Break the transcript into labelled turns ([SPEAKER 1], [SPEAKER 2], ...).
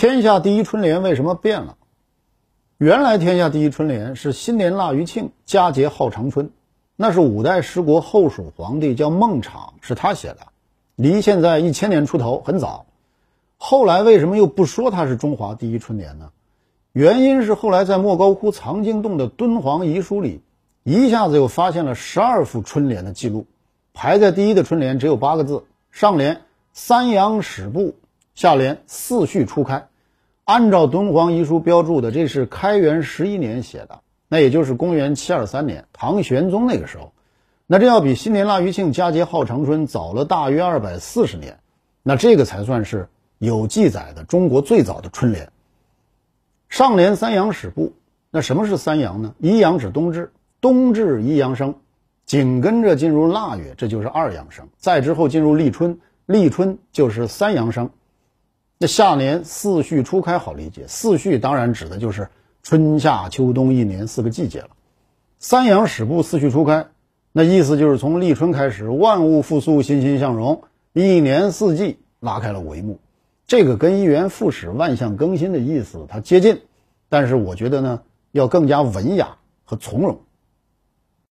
[SPEAKER 1] 天下第一春联为什么变了？原来天下第一春联是新年腊余庆，佳节号长春，那是五代十国后蜀皇帝叫孟昶，是他写的，离现在一千年出头，很早。后来为什么又不说它是中华第一春联呢？原因是后来在莫高窟藏经洞的敦煌遗书里，一下子又发现了十二幅春联的记录，排在第一的春联只有八个字，上联“三阳始布”，下联“四序初开”。按照敦煌遗书标注的，这是开元十一年写的，那也就是公元七二三年，唐玄宗那个时候。那这要比新年腊余庆、佳节号长春早了大约二百四十年，那这个才算是有记载的中国最早的春联。上联“三阳始布”，那什么是三阳呢？一阳指冬至，冬至一阳生，紧跟着进入腊月，这就是二阳生，再之后进入立春，立春就是三阳生。那下年四序初开好理解，四序当然指的就是春夏秋冬一年四个季节了。三阳始布，四序初开，那意思就是从立春开始，万物复苏，欣欣向荣，一年四季拉开了帷幕。这个跟一元复始、万象更新的意思它接近，但是我觉得呢，要更加文雅和从容。